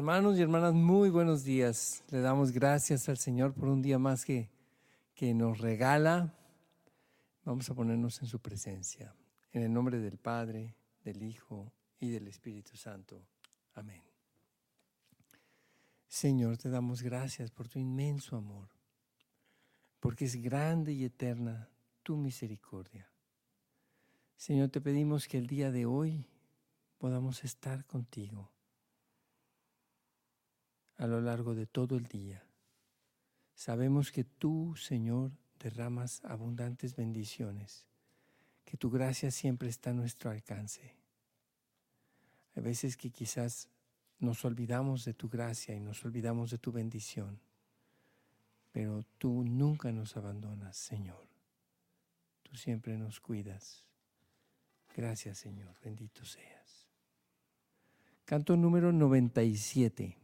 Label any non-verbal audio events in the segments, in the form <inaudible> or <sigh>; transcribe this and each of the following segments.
Hermanos y hermanas, muy buenos días. Le damos gracias al Señor por un día más que, que nos regala. Vamos a ponernos en su presencia. En el nombre del Padre, del Hijo y del Espíritu Santo. Amén. Señor, te damos gracias por tu inmenso amor, porque es grande y eterna tu misericordia. Señor, te pedimos que el día de hoy podamos estar contigo a lo largo de todo el día. Sabemos que tú, Señor, derramas abundantes bendiciones, que tu gracia siempre está a nuestro alcance. Hay veces que quizás nos olvidamos de tu gracia y nos olvidamos de tu bendición, pero tú nunca nos abandonas, Señor. Tú siempre nos cuidas. Gracias, Señor. Bendito seas. Canto número 97.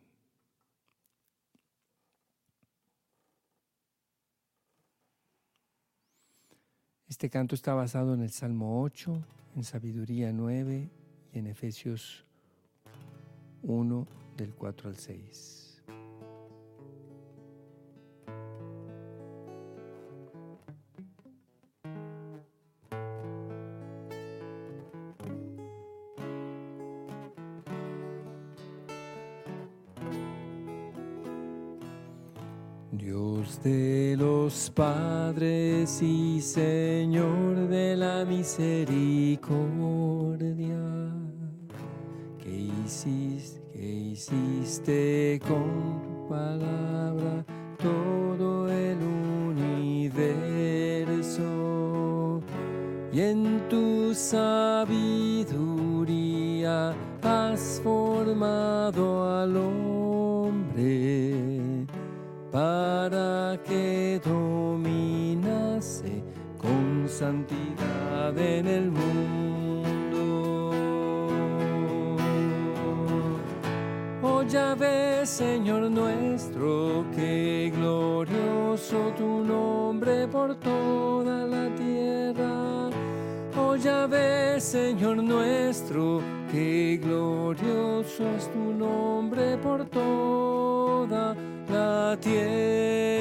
Este canto está basado en el Salmo 8, en Sabiduría 9 y en Efesios 1 del 4 al 6. Los padres y Señor de la misericordia, que hiciste, que hiciste con tu palabra todo el universo. Y en tu sabiduría has formado al hombre para que con santidad en el mundo. Oh ves, Señor nuestro, que glorioso tu nombre por toda la tierra. Oh ves, Señor nuestro, que glorioso es tu nombre por toda la tierra.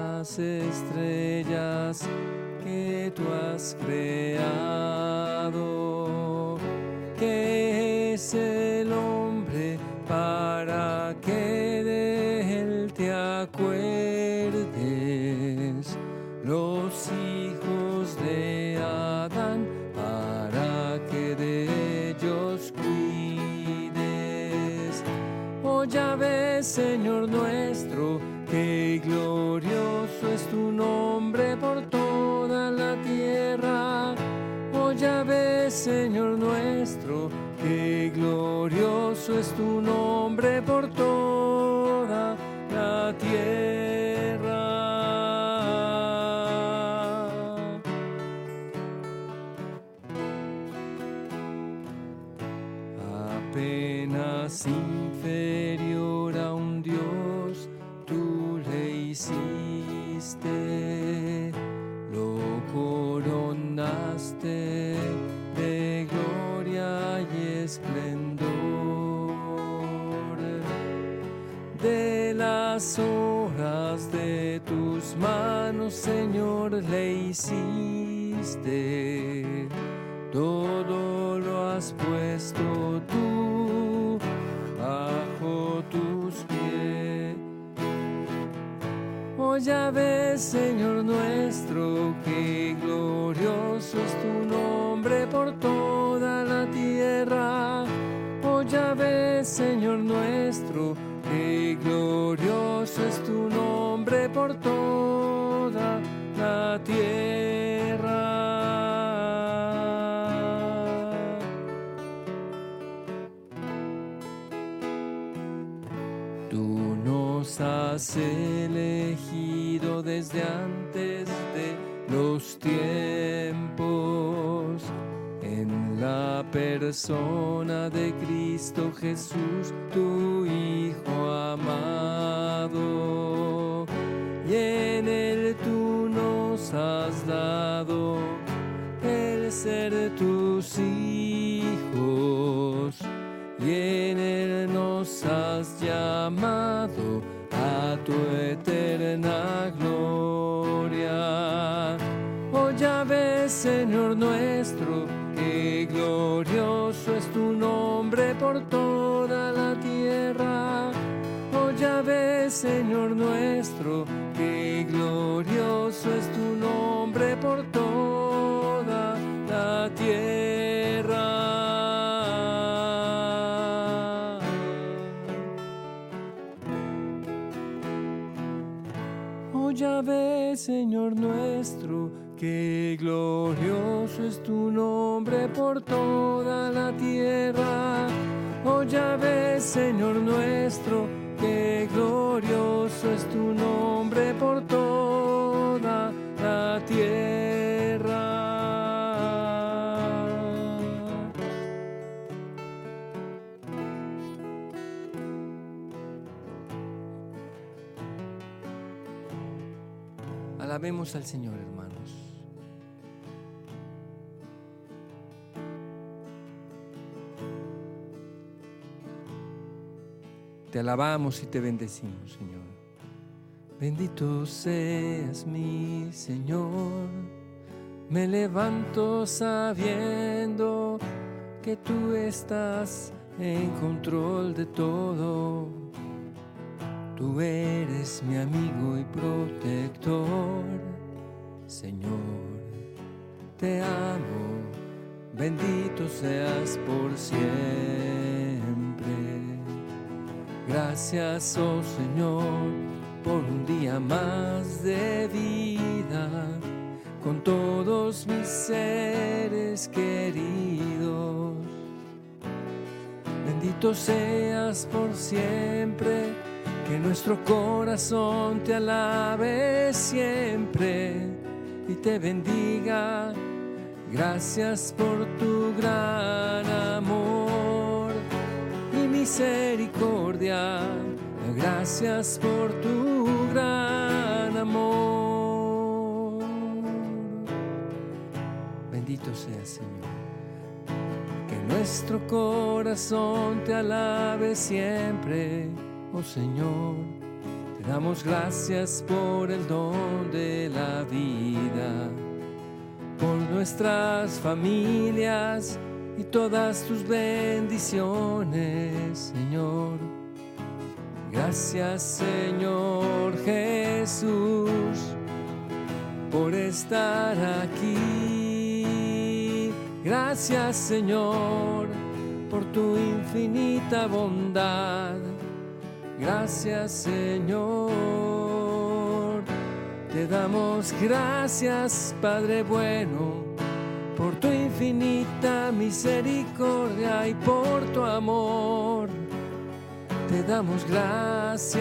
Las estrellas que tú has creado. Que el hombre para que de él te acuerdes. Los hijos de Adán para que de ellos cuides. Oh ya ves, Señor nuestro, es tu nombre por toda la tierra. Apenas inferior a un Dios, tú le hiciste, lo coronaste manos, Señor, le hiciste. Todo lo has puesto tú bajo tus pies. Oh, ya ves, Señor nuestro, que glorioso es tu nombre por toda la tierra. Oh, ya ves, Señor nuestro, toda la tierra. Tú nos has elegido desde antes de los tiempos en la persona de Cristo Jesús, tu Hijo amado. En él tú nos has dado el ser tus hijos. Y en él nos has llamado a tu eterna gloria. Oh ya ves, Señor nuestro, que glorioso es tu nombre por toda la tierra. Oh ya ves, Señor nuestro, Señor nuestro, que glorioso es tu nombre por toda la tierra. Oh ya ves, Señor nuestro, que glorioso es tu nombre Al Señor, hermanos. Te alabamos y te bendecimos, Señor. Bendito seas mi Señor. Me levanto sabiendo que tú estás en control de todo. Tú eres mi amigo y protector, Señor. Te amo, bendito seas por siempre. Gracias, oh Señor, por un día más de vida con todos mis seres queridos. Bendito seas por siempre, que nuestro corazón te alabe siempre y te bendiga. Gracias por tu gran amor y misericordia. Gracias por tu gran amor. Bendito seas, Señor. Que nuestro corazón te alabe siempre, oh Señor. Te damos gracias por el don de la vida, por nuestras familias y todas tus bendiciones, Señor. Gracias, Señor Jesús, por estar aquí. Gracias, Señor, por tu infinita bondad. Gracias, Señor. Te damos gracias, Padre bueno por tu infinita misericordia y por tu amor. Te damos gracias,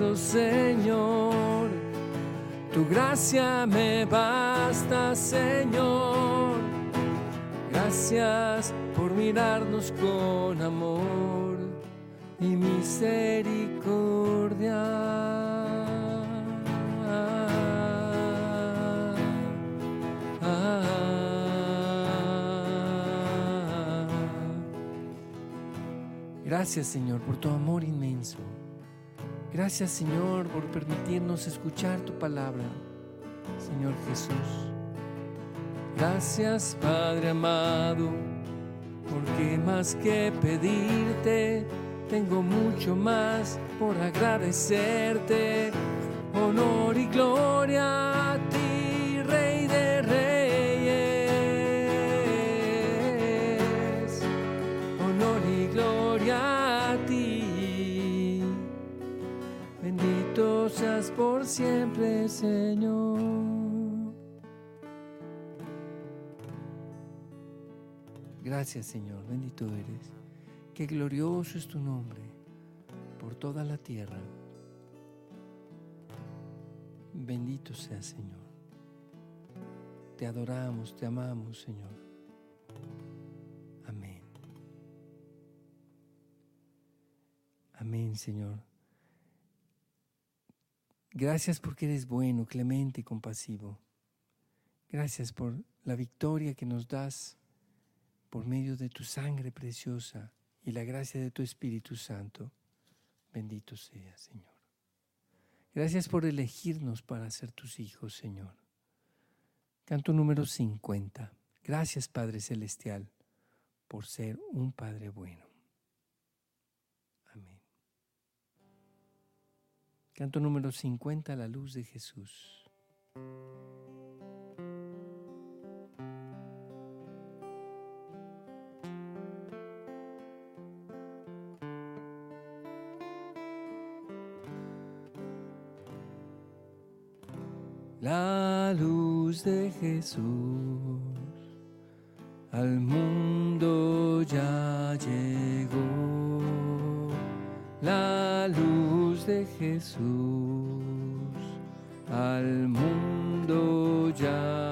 oh Señor. Tu gracia me basta, Señor. Gracias por mirarnos con amor y misericordia. Gracias Señor por tu amor inmenso. Gracias Señor por permitirnos escuchar tu palabra, Señor Jesús. Gracias Padre amado, porque más que pedirte, tengo mucho más por agradecerte. Honor y gloria a ti, Rey de Reyes. Honor y gloria a ti. Bendito seas por siempre, Señor. Gracias, Señor. Bendito eres que glorioso es tu nombre por toda la tierra. Bendito sea Señor. Te adoramos, te amamos, Señor. Amén. Amén, Señor. Gracias porque eres bueno, clemente y compasivo. Gracias por la victoria que nos das por medio de tu sangre preciosa y la gracia de tu Espíritu Santo. Bendito sea, Señor. Gracias por elegirnos para ser tus hijos, Señor. Canto número 50. Gracias, Padre Celestial, por ser un Padre bueno. Amén. Canto número 50, la luz de Jesús. La luz de Jesús al mundo ya llegó. La luz de Jesús al mundo ya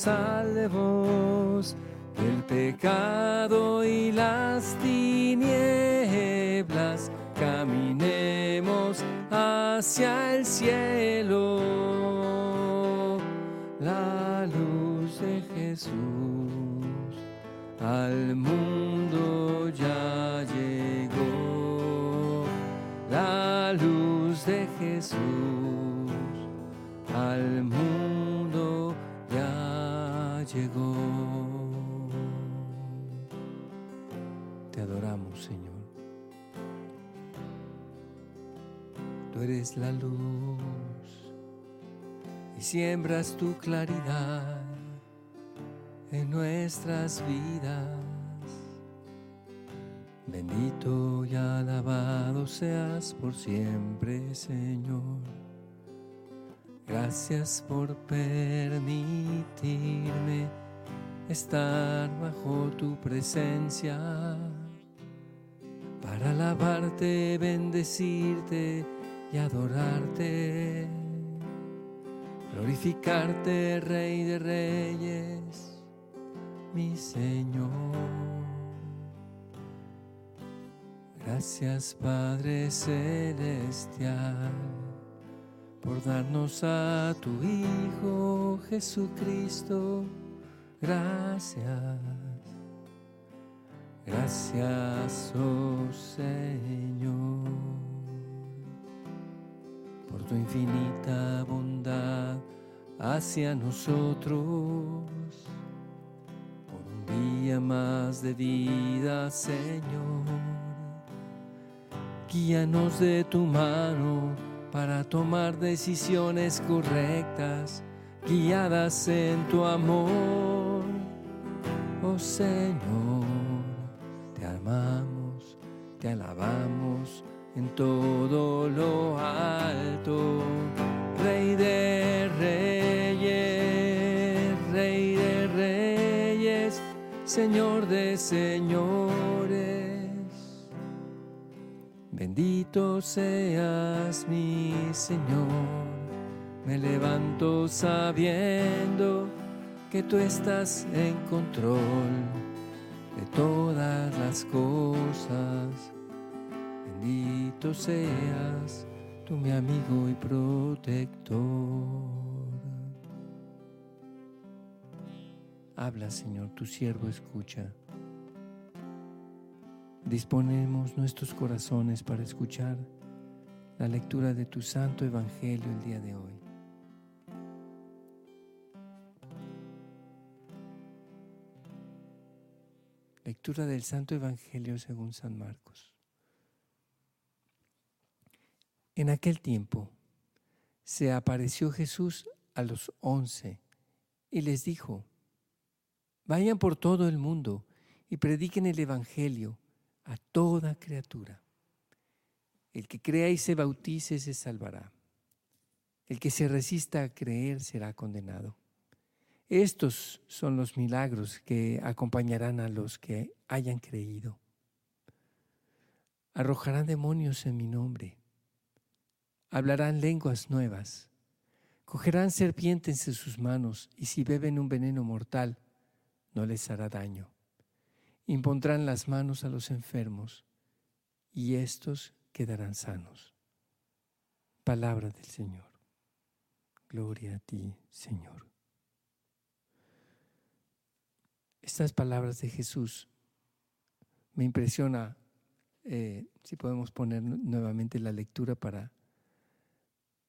salvos del pecado y las tinieblas caminemos hacia el cielo. La luz de Jesús al mundo ya llegó. La luz de Jesús al mundo llegó. Te adoramos, Señor. eres la luz y siembras tu claridad en nuestras vidas. Bendito y alabado seas por siempre, Señor. Gracias por permitirme estar bajo tu presencia. Para alabarte, bendecirte y adorarte, glorificarte, Rey de Reyes, mi Señor. Gracias Padre Celestial por darnos a tu Hijo Jesucristo. Gracias. Gracias, oh Señor por tu infinita bondad hacia nosotros. Por un día más de vida, Señor. Guíanos de tu mano para tomar decisiones correctas, guiadas en tu amor. Oh Señor, te amamos, te alabamos en todo lo alto, Rey de reyes, Rey de reyes, Señor de señores. Bendito seas mi Señor, me levanto sabiendo que tú estás en control de todas las cosas. Bendito seas, tú mi amigo y protector. Habla, Señor, tu siervo escucha. Disponemos nuestros corazones para escuchar la lectura de tu santo evangelio el día de hoy. Lectura del Santo Evangelio según San Marcos. En aquel tiempo se apareció Jesús a los once y les dijo, vayan por todo el mundo y prediquen el Evangelio a toda criatura. El que crea y se bautice se salvará. El que se resista a creer será condenado. Estos son los milagros que acompañarán a los que hayan creído. Arrojarán demonios en mi nombre. Hablarán lenguas nuevas. Cogerán serpientes en sus manos y si beben un veneno mortal, no les hará daño. Impondrán las manos a los enfermos y estos quedarán sanos. Palabra del Señor. Gloria a ti, Señor. estas palabras de Jesús me impresiona, eh, si podemos poner nuevamente la lectura para,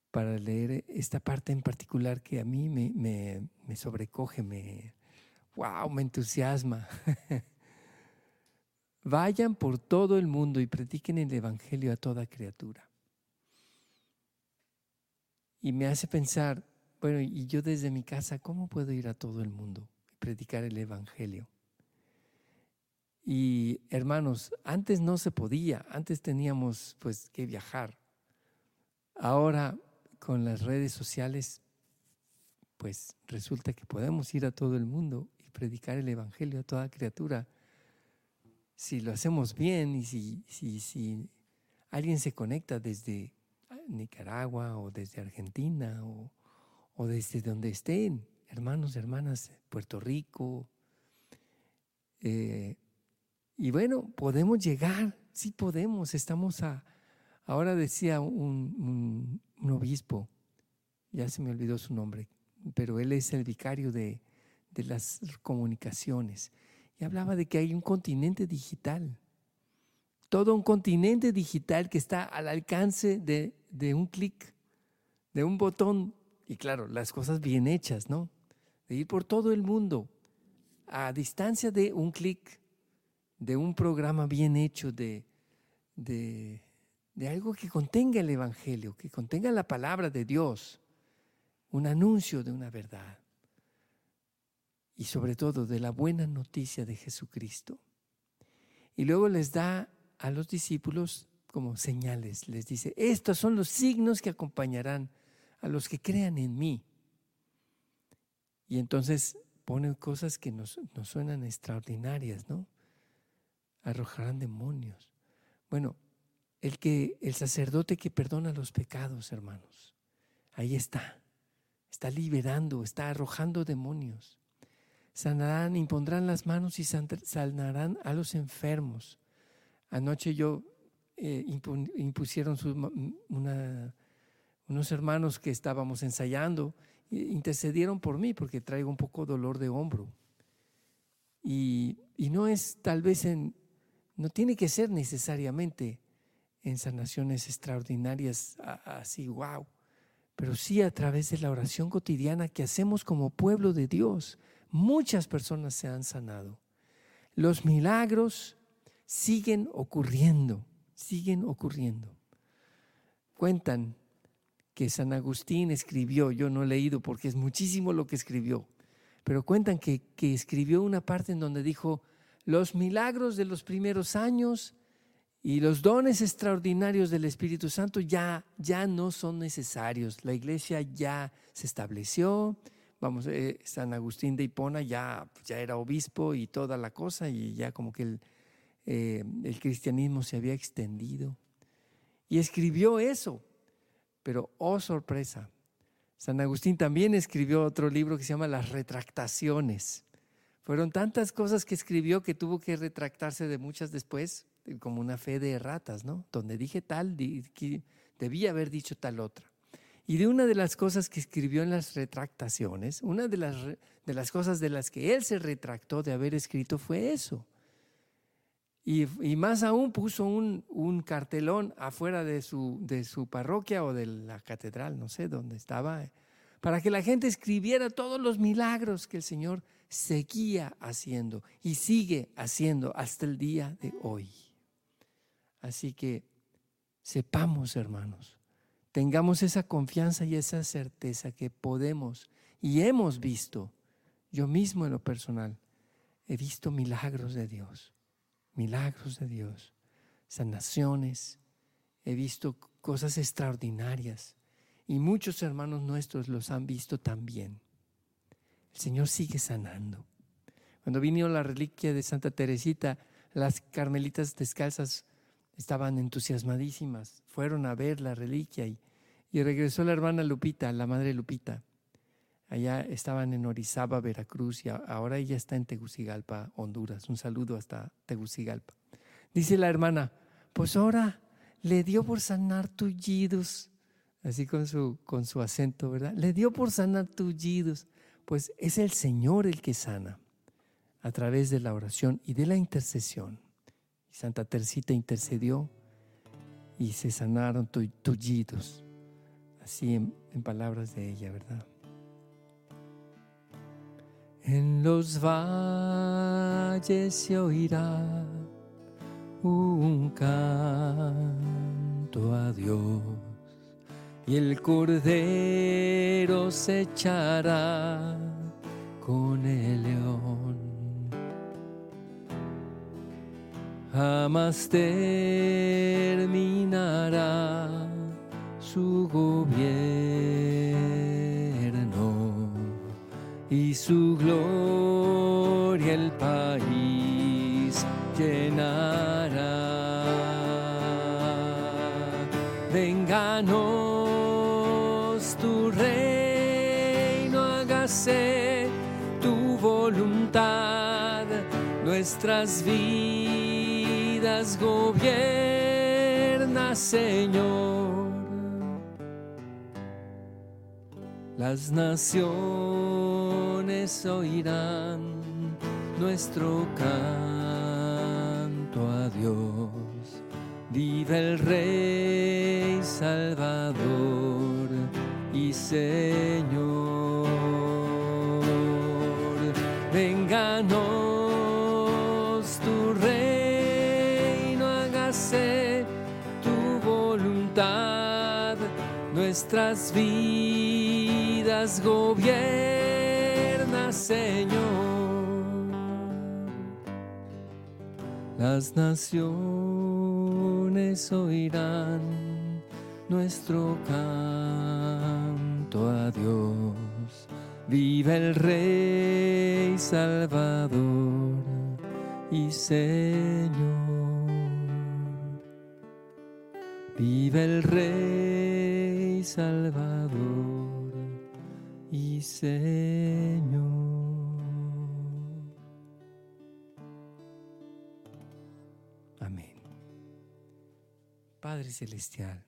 para leer esta parte en particular que a mí me, me, me sobrecoge, me, wow, me entusiasma. <laughs> Vayan por todo el mundo y prediquen el Evangelio a toda criatura. Y me hace pensar, bueno, y yo desde mi casa, ¿cómo puedo ir a todo el mundo? predicar el Evangelio. Y hermanos, antes no se podía, antes teníamos pues que viajar. Ahora con las redes sociales, pues resulta que podemos ir a todo el mundo y predicar el Evangelio a toda criatura. Si lo hacemos bien y si, si, si alguien se conecta desde Nicaragua o desde Argentina o, o desde donde estén, hermanos, hermanas, Puerto Rico. Eh, y bueno, podemos llegar, sí podemos, estamos a, ahora decía un, obispo, ya se me olvidó su nombre, pero él es el vicario de, las comunicaciones, y hablaba de que hay un continente digital, todo un continente digital que está al alcance de, de un clic, de un botón, y claro, las cosas bien hechas, ¿no? de ir por todo el mundo a distancia de un clic, de un programa bien hecho, de, de, algo que contenga el Evangelio, que contenga la palabra de Dios, un anuncio de una verdad y sobre todo de la buena noticia de Jesucristo. Y luego les da a los discípulos como señales, les dice, estos son los signos que acompañarán a los que crean en mí. Y entonces pone cosas que nos, suenan extraordinarias, ¿no? Arrojarán demonios. Bueno, el que el sacerdote que perdona los pecados, hermanos, ahí está. Está liberando, está arrojando demonios. Sanarán, impondrán las manos y sanarán a los enfermos. Anoche yo eh, impusieron unos hermanos que estábamos ensayando intercedieron por mí porque traigo un poco dolor de hombro. Y, no es tal vez en, no tiene que ser necesariamente en sanaciones extraordinarias así, wow, pero sí a través de la oración cotidiana que hacemos como pueblo de Dios. Muchas personas se han sanado. Los milagros siguen ocurriendo, siguen ocurriendo. Cuentan que San Agustín escribió, yo no he leído porque es muchísimo lo que escribió, pero cuentan que, que escribió una parte en donde dijo, los milagros de los primeros años Y los dones extraordinarios del Espíritu Santo ya, ya no son necesarios. La iglesia ya se estableció. Vamos, eh, San Agustín de Hipona ya, ya era obispo y toda la cosa, y ya como que el, eh, el cristianismo se había extendido. Y escribió eso. Pero, oh sorpresa, San Agustín también escribió otro libro que se llama Las Retractaciones. Fueron tantas cosas que escribió que tuvo que retractarse de muchas después, como una fe de ratas, ¿no? Donde dije tal, debía haber dicho tal otra. Y de una de las cosas que escribió en las retractaciones, una de las, de las cosas de las que él se retractó de haber escrito fue eso. Y, más aún puso un, un, cartelón afuera de su, de su parroquia o de la catedral, no sé dónde estaba, para que la gente escribiera todos los milagros que el Señor seguía haciendo y sigue haciendo hasta el día de hoy. Así que sepamos, hermanos, tengamos esa confianza y esa certeza que podemos y hemos visto, yo mismo en lo personal, he visto milagros de Dios milagros de Dios, sanaciones, he visto cosas extraordinarias y muchos hermanos nuestros los han visto también. El Señor sigue sanando. Cuando vino la reliquia de Santa Teresita, las carmelitas descalzas estaban entusiasmadísimas, fueron a ver la reliquia y, y regresó la hermana Lupita, la madre Lupita, Allá estaban en Orizaba, Veracruz, y ahora ella está en Tegucigalpa, Honduras. Un saludo hasta Tegucigalpa. Dice la hermana, pues ahora le dio por sanar tullidos, así con su, con su acento, ¿verdad? Le dio por sanar tullidos. Pues es el Señor el que sana a través de la oración y de la intercesión. Santa Tercita intercedió y se sanaron tullidos, así en palabras de ella, ¿verdad? En los valles se oirá un canto a Dios y el cordero se echará con el león. Jamás terminará su gobierno y su gloria el país llenará. Vénganos tu reino, hágase tu voluntad, nuestras vidas gobierna, Señor. Las naciones oirán nuestro canto a Dios. Vive el Rey Salvador y Señor. Nuestras vidas gobierna, Señor. Las naciones oirán nuestro canto a Dios. Viva el Rey Salvador y Señor. Viva el Rey Salvador y Señor. Amén. Padre Celestial,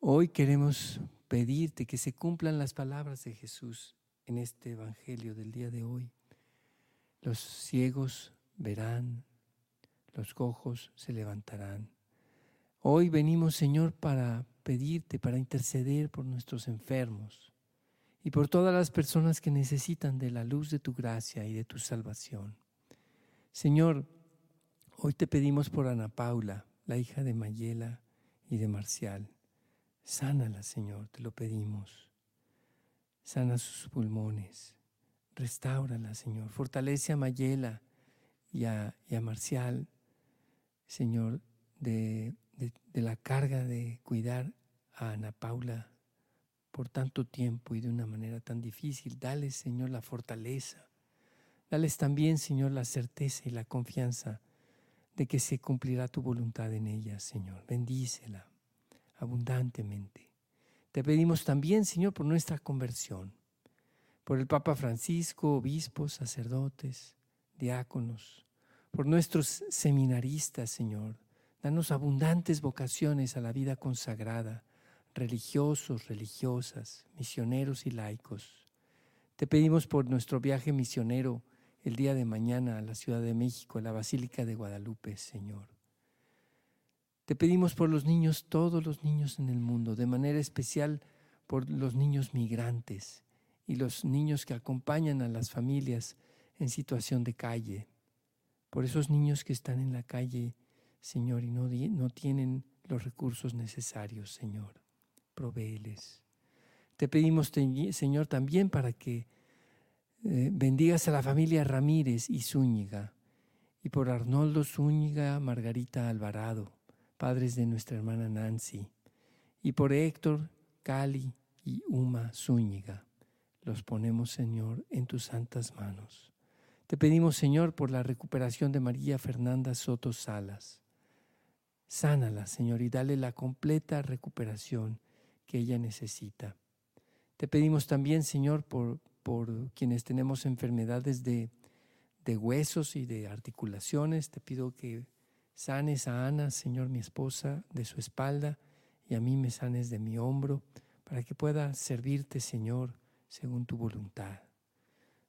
hoy queremos pedirte que se cumplan las palabras de Jesús en este Evangelio del día de hoy. Los ciegos verán, los cojos se levantarán. Hoy venimos, Señor, para pedirte, para interceder por nuestros enfermos y por todas las personas que necesitan de la luz de tu gracia y de tu salvación. Señor, hoy te pedimos por Ana Paula, la hija de Mayela y de Marcial. Sánala, Señor, te lo pedimos. Sana sus pulmones. Restáurala, Señor. Fortalece a Mayela y a, y a Marcial. Señor, de, la carga de cuidar a Ana Paula por tanto tiempo y de una manera tan difícil. Dale, Señor, la fortaleza. Dales también, Señor, la certeza y la confianza de que se cumplirá tu voluntad en ella, Señor. Bendícela abundantemente. Te pedimos también, Señor, por nuestra conversión, por el Papa Francisco, obispos, sacerdotes, diáconos, por nuestros seminaristas, Señor. Danos abundantes vocaciones a la vida consagrada, religiosos, religiosas, misioneros y laicos. Te pedimos por nuestro viaje misionero el día de mañana a la Ciudad de México, a la Basílica de Guadalupe, Señor. Te pedimos por los niños, todos los niños en el mundo, de manera especial por los niños migrantes y los niños que acompañan a las familias en situación de calle, por esos niños que están en la calle, Señor, y no, tienen los recursos necesarios, Señor. Provéeles. Te pedimos, Señor, también para que eh, bendigas a la familia Ramírez y Zúñiga, y por Arnoldo Zúñiga, Margarita Alvarado, padres de nuestra hermana Nancy, y por Héctor, Cali y Uma Zúñiga. Los ponemos, Señor, en tus santas manos. Te pedimos, Señor, por la recuperación de María Fernanda Soto Salas. Sánala, Señor, y dale la completa recuperación que ella necesita. Te pedimos también, Señor, por, por quienes tenemos enfermedades de, de huesos y de articulaciones. Te pido que sanes a Ana, Señor, mi esposa, de su espalda, y a mí me sanes de mi hombro, para que pueda servirte, Señor, según tu voluntad.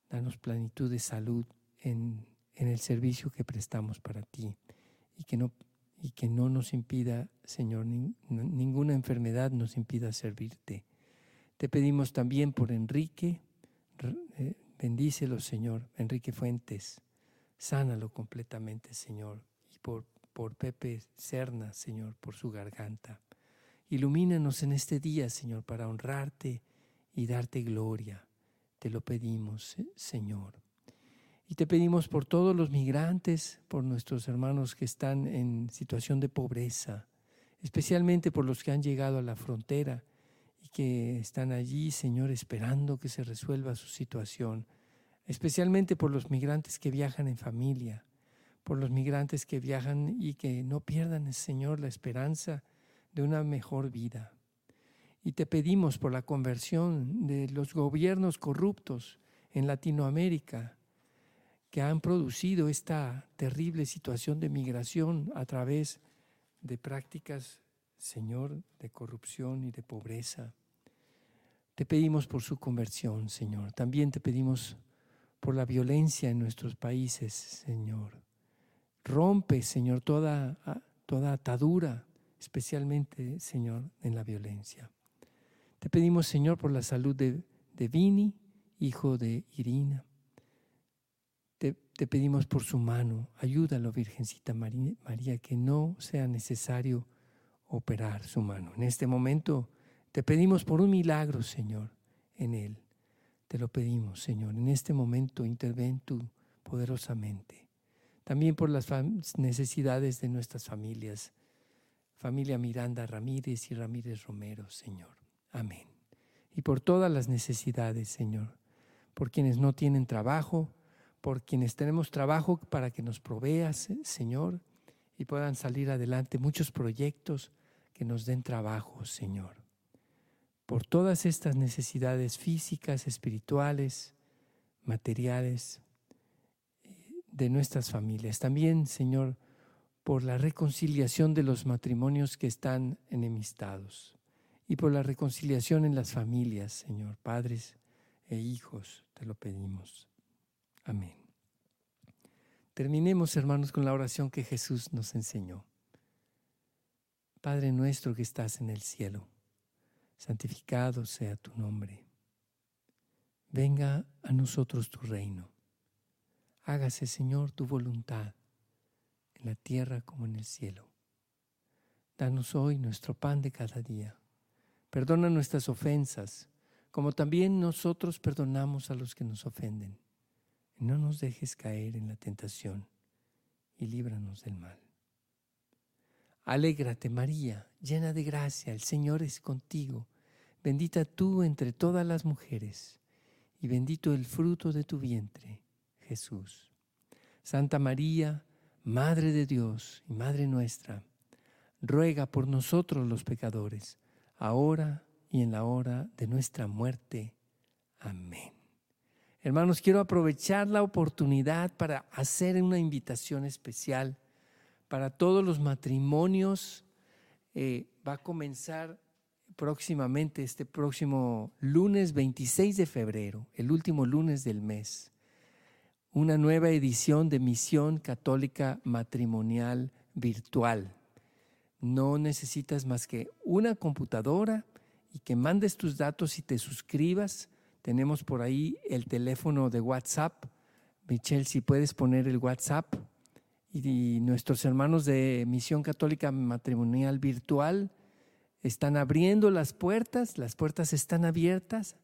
Danos plenitud de salud en, el servicio que prestamos para ti y que no, y que no nos impida, Señor, ninguna enfermedad nos impida servirte. Te pedimos también por Enrique, eh, bendícelo, Señor, Enrique Fuentes, sánalo completamente, Señor, y por, por Pepe Serna, Señor, por su garganta. Ilumínanos en este día, Señor, para honrarte y darte gloria. Te lo pedimos, Señor. Y te pedimos por todos los migrantes, por nuestros hermanos que están en situación de pobreza, especialmente por los que han llegado a la frontera y que están allí, Señor, esperando que se resuelva su situación, especialmente por los migrantes que viajan en familia, por los migrantes que viajan y que no pierdan, Señor, la esperanza de una mejor vida. Y te pedimos por la conversión de los gobiernos corruptos en Latinoamérica que han producido esta terrible situación de migración a través de prácticas, Señor, de corrupción y de pobreza. Te pedimos por su conversión, Señor. También te pedimos por la violencia en nuestros países, Señor. Rompe, Señor, toda, toda atadura, especialmente, Señor, en la violencia. Te pedimos, Señor, por la salud de, de Vini, hijo de Irina. Te, pedimos por su mano, ayúdalo, Virgencita María, María, que no sea necesario operar su mano. En este momento te pedimos por un milagro, Señor, en él. Te lo pedimos, Señor. En este momento interven tú poderosamente. También por las necesidades de nuestras familias. Familia Miranda Ramírez y Ramírez Romero, Señor. Amén. Y por todas las necesidades, Señor, por quienes no tienen trabajo, por quienes tenemos trabajo para que nos proveas, Señor, y puedan salir adelante muchos proyectos que nos den trabajo, Señor. Por todas estas necesidades físicas, espirituales, materiales eh, de nuestras familias. También, Señor, por la reconciliación de los matrimonios que están enemistados y por la reconciliación en las familias, Señor, padres e hijos, te lo pedimos. Amén. Terminemos, hermanos, con la oración que Jesús nos enseñó. Padre nuestro que estás en el cielo, santificado sea tu nombre. Venga a nosotros tu reino. Hágase, Señor, tu voluntad, en la tierra como en el cielo. Danos hoy nuestro pan de cada día Perdona nuestras ofensas, como también nosotros perdonamos a los que nos ofenden. No nos dejes caer en la tentación y líbranos del mal. Alégrate María, llena de gracia, el Señor es contigo. Bendita tú entre todas las mujeres, y bendito el fruto de tu vientre, Jesús. Santa María, Madre de Dios y Madre nuestra, ruega por nosotros los pecadores, ahora y en la hora de nuestra muerte. Amén. Hermanos, quiero aprovechar la oportunidad para hacer una invitación especial para todos los matrimonios. Eh, va a comenzar próximamente, este próximo lunes 26 de febrero, el último lunes del mes, una nueva edición de Misión Católica Matrimonial Virtual. No necesitas más que una computadora y que mandes tus datos y te suscribas. Tenemos por ahí el teléfono de WhatsApp. Michelle, si puedes poner el WhatsApp y nuestros hermanos de Misión Católica Matrimonial Virtual están abriendo las puertas, las puertas están abiertas.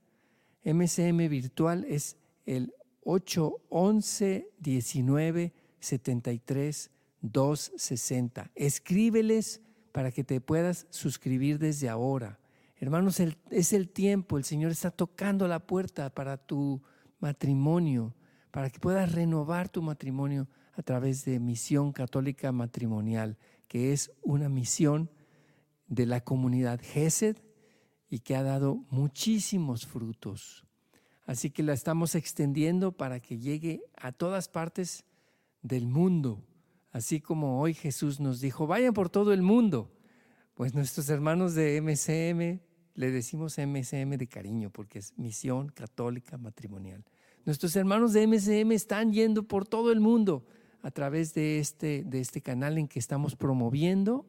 MCM Virtual es el 811 19 73 260. Escríbeles para que te puedas suscribir desde ahora. Hermanos, es el tiempo, el Señor está tocando la puerta para tu matrimonio, para que puedas renovar tu matrimonio a través de Misión Católica Matrimonial, que es una misión de la comunidad GESED y que ha dado muchísimos frutos. Así que la estamos extendiendo para que llegue a todas partes del mundo. Así como hoy Jesús nos dijo, vayan por todo el mundo. Pues nuestros hermanos de MCM, le decimos MCM de cariño porque es Misión Católica Matrimonial. Nuestros hermanos de MCM están yendo por todo el mundo a través de este, de este canal en que estamos promoviendo.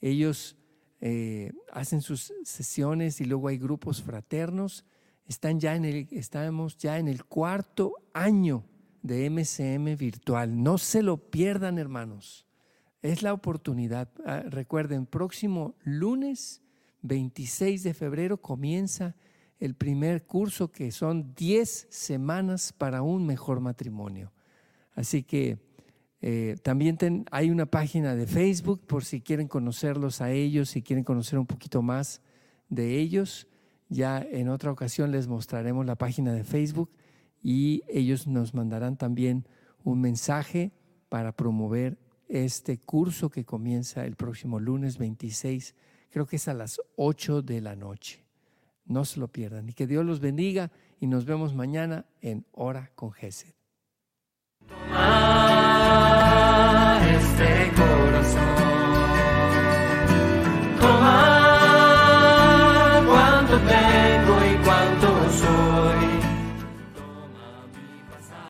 Ellos eh, hacen sus sesiones y luego hay grupos fraternos. Están ya en el, estamos ya en el cuarto año de MCM virtual. No se lo pierdan, hermanos. Es la oportunidad. Ah, recuerden, próximo lunes 26 de febrero comienza el primer curso que son 10 semanas para un mejor matrimonio. Así que eh, también hay una página de Facebook por si quieren conocerlos a ellos, si quieren conocer un poquito más de ellos. Ya en otra ocasión les mostraremos la página de Facebook y ellos nos mandarán también un mensaje para promover este curso que comienza el próximo lunes 26, creo que es a las 8 de la noche. No se lo pierdan y que Dios los bendiga y nos vemos mañana en Hora con Gesed.